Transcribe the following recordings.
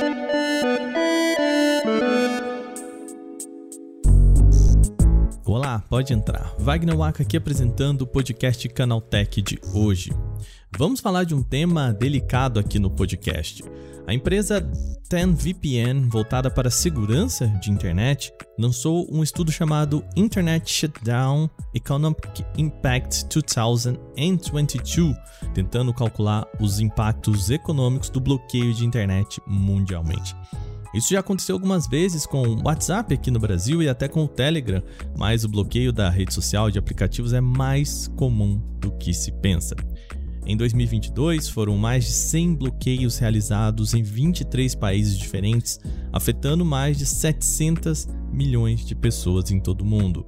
Música Olá, pode entrar. Wagner Waka aqui apresentando o podcast Canaltech de hoje. Vamos falar de um tema delicado aqui no podcast. A empresa 10VPN, voltada para segurança de internet, lançou um estudo chamado Internet Shutdown Economic Impact 2022, tentando calcular os impactos econômicos do bloqueio de internet mundialmente. Isso já aconteceu algumas vezes com o WhatsApp aqui no Brasil e até com o Telegram, mas o bloqueio da rede social de aplicativos é mais comum do que se pensa. Em 2022, foram mais de 100 bloqueios realizados em 23 países diferentes, afetando mais de 700 milhões de pessoas em todo o mundo.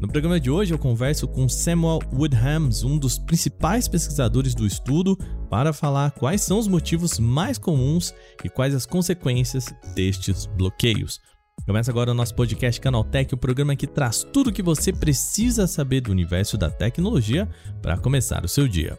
No programa de hoje eu converso com Samuel Woodhams, um dos principais pesquisadores do estudo, para falar quais são os motivos mais comuns e quais as consequências destes bloqueios. Começa agora o nosso podcast Canaltech, o programa que traz tudo o que você precisa saber do universo da tecnologia para começar o seu dia.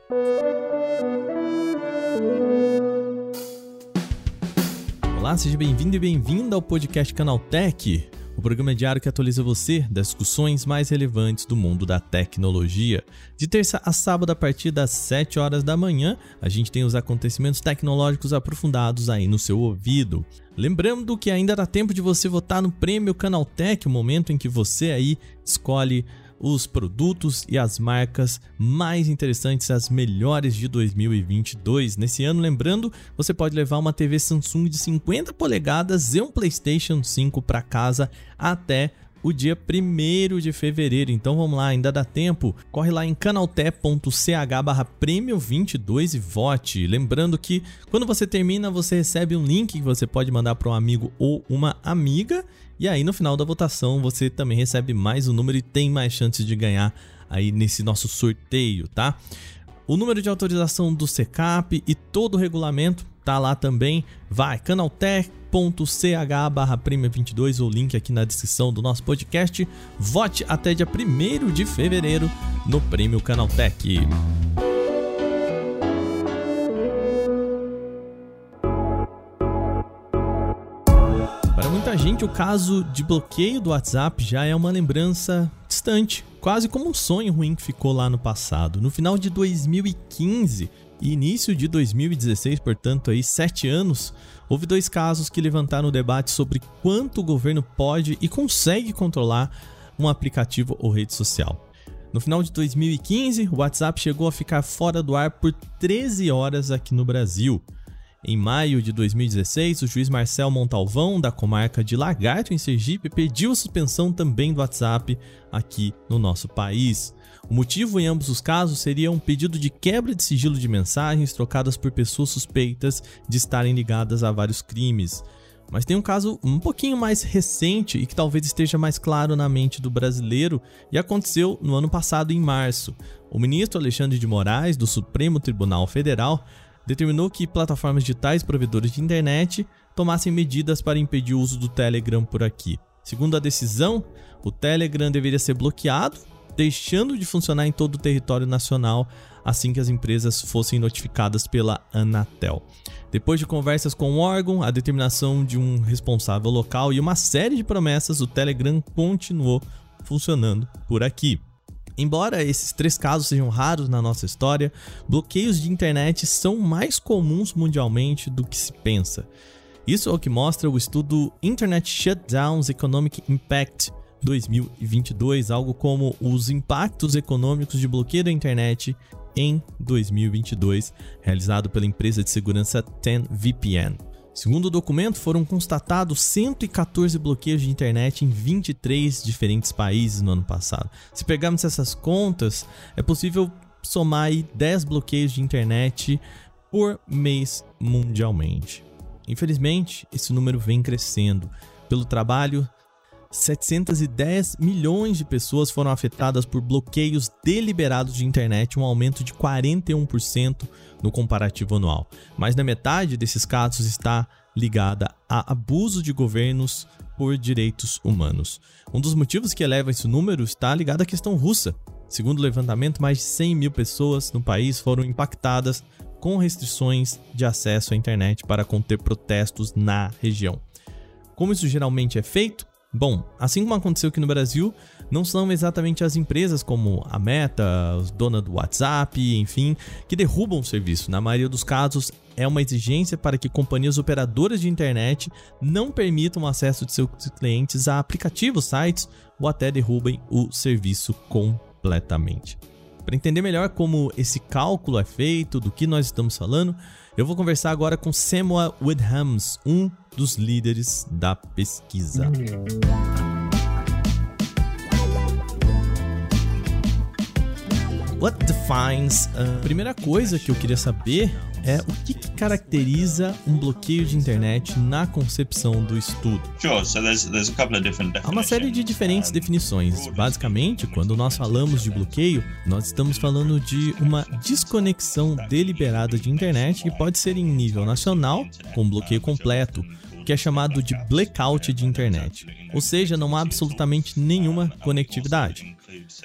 Olá, seja bem-vindo e bem-vinda ao podcast Canaltech, o programa diário que atualiza você das discussões mais relevantes do mundo da tecnologia. De terça a sábado, a partir das 7 horas da manhã, a gente tem os acontecimentos tecnológicos aprofundados aí no seu ouvido. Lembrando que ainda dá tempo de você votar no prêmio Canaltech, o momento em que você aí escolhe os produtos e as marcas mais interessantes, as melhores de 2022. Nesse ano, lembrando, você pode levar uma TV Samsung de 50 polegadas e um PlayStation 5 para casa até o dia 1 de fevereiro. Então vamos lá, ainda dá tempo. Corre lá em canalté.ch prêmio 22 e vote. Lembrando que quando você termina, você recebe um link que você pode mandar para um amigo ou uma amiga. E aí no final da votação você também recebe mais um número e tem mais chances de ganhar aí nesse nosso sorteio, tá? O número de autorização do SECAP e todo o regulamento tá lá também. Vai, canaltech.ch barra 22 ou link aqui na descrição do nosso podcast. Vote até dia 1 de fevereiro no Prêmio Canaltech. Gente, o caso de bloqueio do WhatsApp já é uma lembrança distante, quase como um sonho ruim que ficou lá no passado. No final de 2015, e início de 2016, portanto, aí sete anos, houve dois casos que levantaram o debate sobre quanto o governo pode e consegue controlar um aplicativo ou rede social. No final de 2015, o WhatsApp chegou a ficar fora do ar por 13 horas aqui no Brasil. Em maio de 2016, o juiz Marcel Montalvão, da comarca de Lagarto, em Sergipe, pediu a suspensão também do WhatsApp aqui no nosso país. O motivo em ambos os casos seria um pedido de quebra de sigilo de mensagens trocadas por pessoas suspeitas de estarem ligadas a vários crimes. Mas tem um caso um pouquinho mais recente e que talvez esteja mais claro na mente do brasileiro e aconteceu no ano passado, em março. O ministro Alexandre de Moraes, do Supremo Tribunal Federal, determinou que plataformas digitais provedores de internet tomassem medidas para impedir o uso do Telegram por aqui. Segundo a decisão, o Telegram deveria ser bloqueado deixando de funcionar em todo o território nacional assim que as empresas fossem notificadas pela Anatel. Depois de conversas com o órgão, a determinação de um responsável local e uma série de promessas, o Telegram continuou funcionando por aqui. Embora esses três casos sejam raros na nossa história, bloqueios de internet são mais comuns mundialmente do que se pensa. Isso é o que mostra o estudo Internet Shutdowns Economic Impact 2022, algo como os impactos econômicos de bloqueio da internet em 2022, realizado pela empresa de segurança 10VPN. Segundo o documento, foram constatados 114 bloqueios de internet em 23 diferentes países no ano passado. Se pegarmos essas contas, é possível somar 10 bloqueios de internet por mês mundialmente. Infelizmente, esse número vem crescendo pelo trabalho 710 milhões de pessoas foram afetadas por bloqueios deliberados de internet, um aumento de 41% no comparativo anual. Mais da metade desses casos está ligada a abuso de governos por direitos humanos. Um dos motivos que eleva esse número está ligado à questão russa. Segundo o levantamento, mais de 100 mil pessoas no país foram impactadas com restrições de acesso à internet para conter protestos na região. Como isso geralmente é feito? Bom, assim como aconteceu aqui no Brasil, não são exatamente as empresas como a Meta, os dona do WhatsApp, enfim, que derrubam o serviço. Na maioria dos casos, é uma exigência para que companhias operadoras de internet não permitam acesso de seus clientes a aplicativos, sites ou até derrubem o serviço completamente. Para entender melhor como esse cálculo é feito, do que nós estamos falando, eu vou conversar agora com Samuel Woodhams, um dos líderes da pesquisa. What defines? Uh... Primeira coisa que eu queria saber é o que, que, caracteriza um bloqueio de internet na concepção do estudo. Há uma série de diferentes definições. Basicamente, quando nós falamos de bloqueio, nós estamos falando de uma desconexão deliberada de internet que pode ser em nível nacional, com bloqueio completo, que é chamado de blackout de internet, ou seja, não há absolutamente nenhuma conectividade.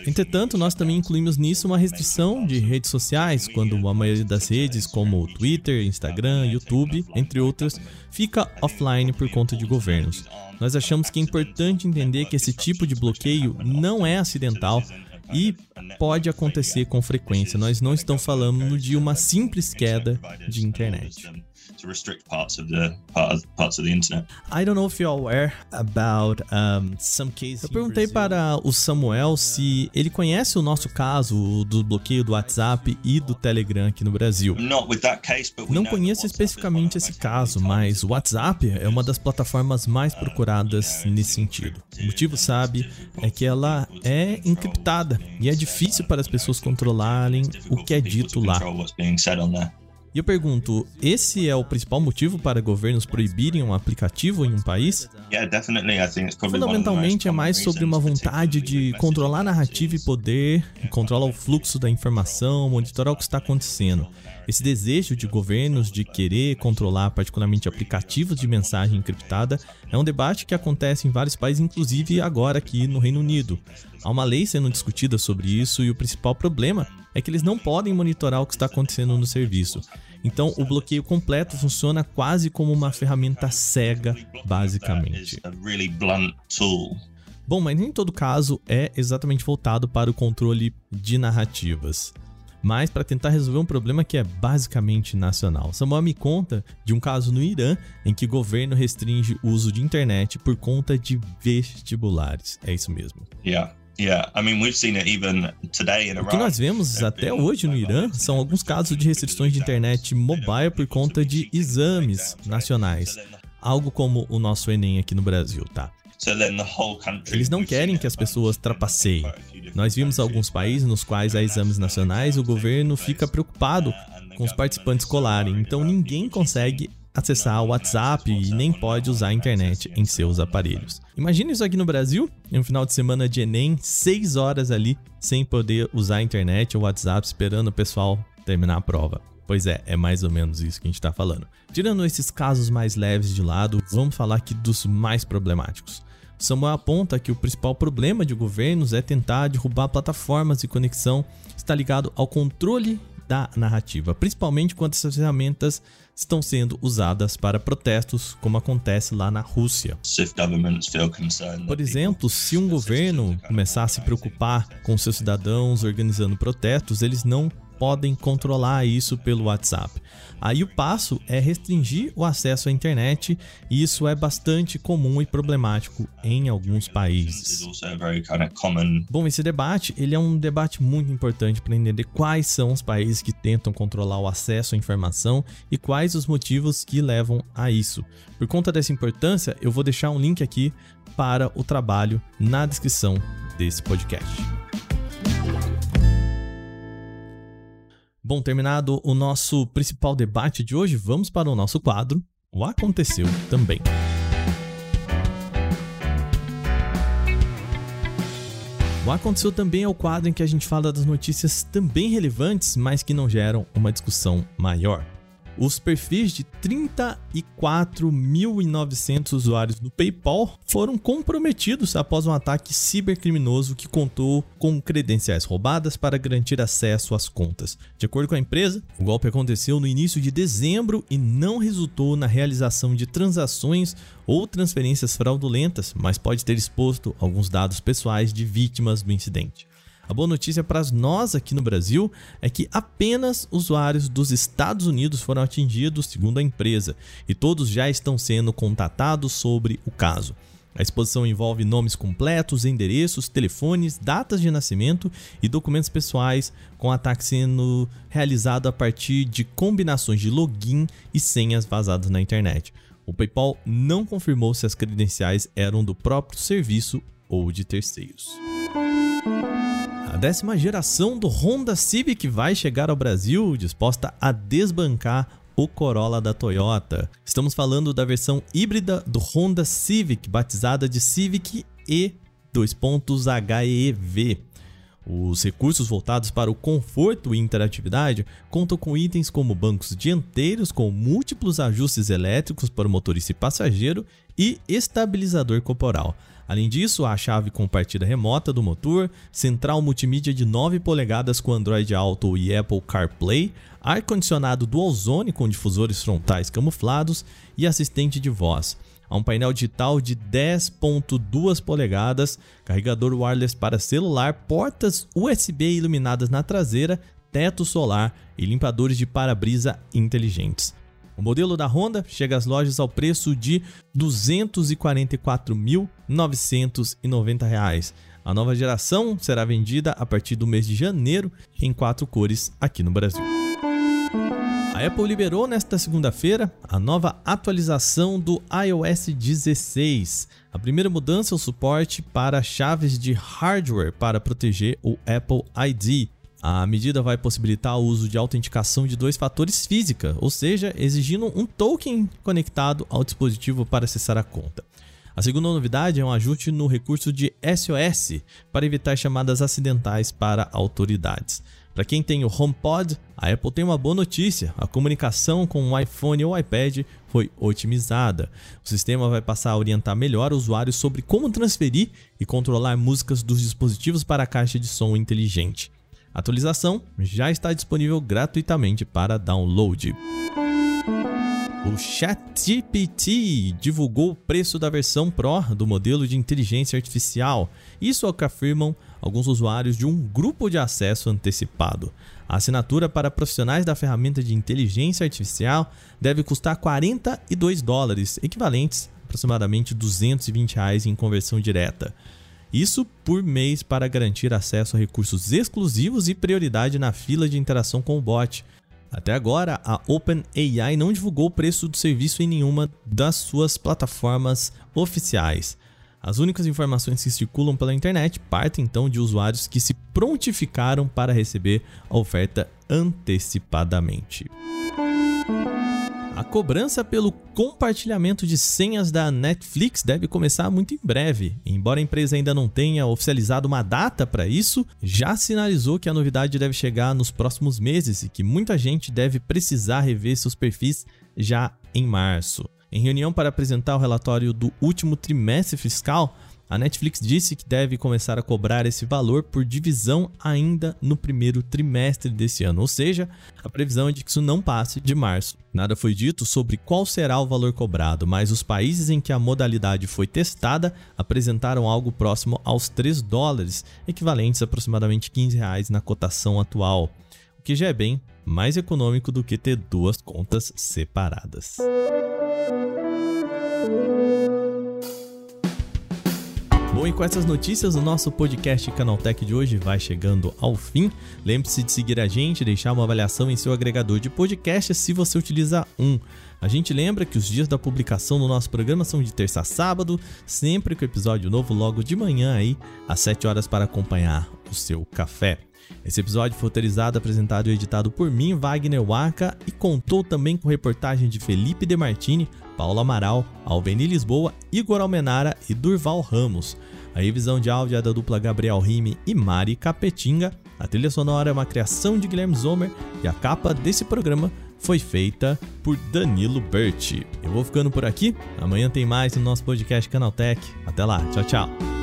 Entretanto, nós também incluímos nisso uma restrição de redes sociais, quando a maioria das redes, como Twitter, Instagram, YouTube, entre outras, fica offline por conta de governos. Nós achamos que é importante entender que esse tipo de bloqueio não é acidental e pode acontecer com frequência. Nós não estamos falando de uma simples queda de internet to restrict parts of the parts of the internet. I don't know if you're aware about um, some cases. Eu perguntei para o Samuel se ele conhece o nosso caso do bloqueio do WhatsApp e do Telegram aqui no Brasil. Não conheço especificamente esse caso, mas o WhatsApp é uma das plataformas mais procuradas nesse sentido. O motivo, sabe, é que ela é encriptada e é difícil para as pessoas controlarem o que é dito lá. E eu pergunto, esse é o principal motivo para governos proibirem um aplicativo em um país? Fundamentalmente é mais sobre uma vontade de controlar a narrativa e poder, controlar o fluxo da informação, monitorar o que está acontecendo. Esse desejo de governos de querer controlar particularmente aplicativos de mensagem encriptada é um debate que acontece em vários países, inclusive agora aqui no Reino Unido. Há uma lei sendo discutida sobre isso e o principal problema é que eles não podem monitorar o que está acontecendo no serviço. Então, o bloqueio completo funciona quase como uma ferramenta cega, basicamente. Bom, mas nem todo caso é exatamente voltado para o controle de narrativas mas para tentar resolver um problema que é basicamente nacional. Samuel me conta de um caso no Irã em que o governo restringe o uso de internet por conta de vestibulares. É isso mesmo. Yeah. O que nós vemos até hoje no Irã são alguns casos de restrições de internet mobile por conta de exames nacionais, algo como o nosso Enem aqui no Brasil, tá? Eles não querem que as pessoas trapaceiem. Nós vimos alguns países nos quais há exames nacionais e o governo fica preocupado com os participantes colarem, então ninguém consegue acessar o WhatsApp e nem pode usar a internet em seus aparelhos. Imagina isso aqui no Brasil, em um final de semana de Enem, 6 horas ali sem poder usar a internet ou WhatsApp esperando o pessoal terminar a prova. Pois é, é mais ou menos isso que a gente está falando. Tirando esses casos mais leves de lado, vamos falar aqui dos mais problemáticos. Samuel aponta que o principal problema de governos é tentar derrubar plataformas de conexão está ligado ao controle da narrativa, principalmente quando essas ferramentas estão sendo usadas para protestos, como acontece lá na Rússia. Por exemplo, se um governo começar a se preocupar com seus cidadãos organizando protestos, eles não podem controlar isso pelo WhatsApp. Aí o passo é restringir o acesso à internet, e isso é bastante comum e problemático em alguns países. Bom, esse debate ele é um debate muito importante para entender quais são os países que tentam controlar o acesso à informação e quais os motivos que levam a isso. Por conta dessa importância, eu vou deixar um link aqui para o trabalho na descrição desse podcast. Bom, terminado o nosso principal debate de hoje, vamos para o nosso quadro O Aconteceu Também. O Aconteceu Também é o quadro em que a gente fala das notícias também relevantes, mas que não geram uma discussão maior. Os perfis de 34.900 usuários do PayPal foram comprometidos após um ataque cibercriminoso que contou com credenciais roubadas para garantir acesso às contas. De acordo com a empresa, o golpe aconteceu no início de dezembro e não resultou na realização de transações ou transferências fraudulentas, mas pode ter exposto alguns dados pessoais de vítimas do incidente. A boa notícia para nós aqui no Brasil é que apenas usuários dos Estados Unidos foram atingidos, segundo a empresa, e todos já estão sendo contatados sobre o caso. A exposição envolve nomes completos, endereços, telefones, datas de nascimento e documentos pessoais, com ataque sendo realizado a partir de combinações de login e senhas vazadas na internet. O PayPal não confirmou se as credenciais eram do próprio serviço ou de terceiros. Décima geração do Honda Civic vai chegar ao Brasil, disposta a desbancar o Corolla da Toyota. Estamos falando da versão híbrida do Honda Civic, batizada de Civic E 2.HEV. Os recursos voltados para o conforto e interatividade contam com itens como bancos dianteiros com múltiplos ajustes elétricos para o motorista e passageiro e estabilizador corporal. Além disso, a chave com partida remota do motor, central multimídia de 9 polegadas com Android Auto e Apple CarPlay, ar-condicionado dual zone com difusores frontais camuflados e assistente de voz. Há um painel digital de 10.2 polegadas, carregador wireless para celular, portas USB iluminadas na traseira, teto solar e limpadores de para-brisa inteligentes. O modelo da Honda chega às lojas ao preço de R$ 244.990. A nova geração será vendida a partir do mês de janeiro em quatro cores aqui no Brasil. A Apple liberou nesta segunda-feira a nova atualização do iOS 16. A primeira mudança é o suporte para chaves de hardware para proteger o Apple ID. A medida vai possibilitar o uso de autenticação de dois fatores física, ou seja, exigindo um token conectado ao dispositivo para acessar a conta. A segunda novidade é um ajuste no recurso de SOS para evitar chamadas acidentais para autoridades. Para quem tem o HomePod, a Apple tem uma boa notícia: a comunicação com o iPhone ou iPad foi otimizada. O sistema vai passar a orientar melhor o usuário sobre como transferir e controlar músicas dos dispositivos para a caixa de som inteligente. A atualização já está disponível gratuitamente para download. O ChatGPT divulgou o preço da versão Pro do modelo de inteligência artificial. Isso é o que afirmam alguns usuários de um grupo de acesso antecipado. A assinatura para profissionais da ferramenta de inteligência artificial deve custar 42 dólares, equivalentes a aproximadamente 220 reais em conversão direta. Isso por mês para garantir acesso a recursos exclusivos e prioridade na fila de interação com o bot. Até agora, a OpenAI não divulgou o preço do serviço em nenhuma das suas plataformas oficiais. As únicas informações que circulam pela internet partem então de usuários que se prontificaram para receber a oferta antecipadamente. A cobrança pelo compartilhamento de senhas da Netflix deve começar muito em breve. Embora a empresa ainda não tenha oficializado uma data para isso, já sinalizou que a novidade deve chegar nos próximos meses e que muita gente deve precisar rever seus perfis já em março. Em reunião para apresentar o relatório do último trimestre fiscal, a Netflix disse que deve começar a cobrar esse valor por divisão ainda no primeiro trimestre desse ano, ou seja, a previsão é de que isso não passe de março. Nada foi dito sobre qual será o valor cobrado, mas os países em que a modalidade foi testada apresentaram algo próximo aos 3 dólares, equivalentes a aproximadamente 15 reais na cotação atual, o que já é bem mais econômico do que ter duas contas separadas. Bom, e com essas notícias, o nosso podcast Canaltech de hoje vai chegando ao fim. Lembre-se de seguir a gente, deixar uma avaliação em seu agregador de podcast se você utiliza um. A gente lembra que os dias da publicação do nosso programa são de terça a sábado, sempre com episódio novo logo de manhã aí, às 7 horas para acompanhar o seu café. Esse episódio foi autorizado, apresentado e editado por mim, Wagner Waka, e contou também com reportagem de Felipe De Martini, Paulo Amaral, Alveni Lisboa, Igor Almenara e Durval Ramos. A revisão de áudio é da dupla Gabriel Rime e Mari Capetinga. A trilha sonora é uma criação de Guilherme Zomer e a capa desse programa foi feita por Danilo Berti. Eu vou ficando por aqui. Amanhã tem mais no nosso podcast Canaltech. Até lá. Tchau, tchau.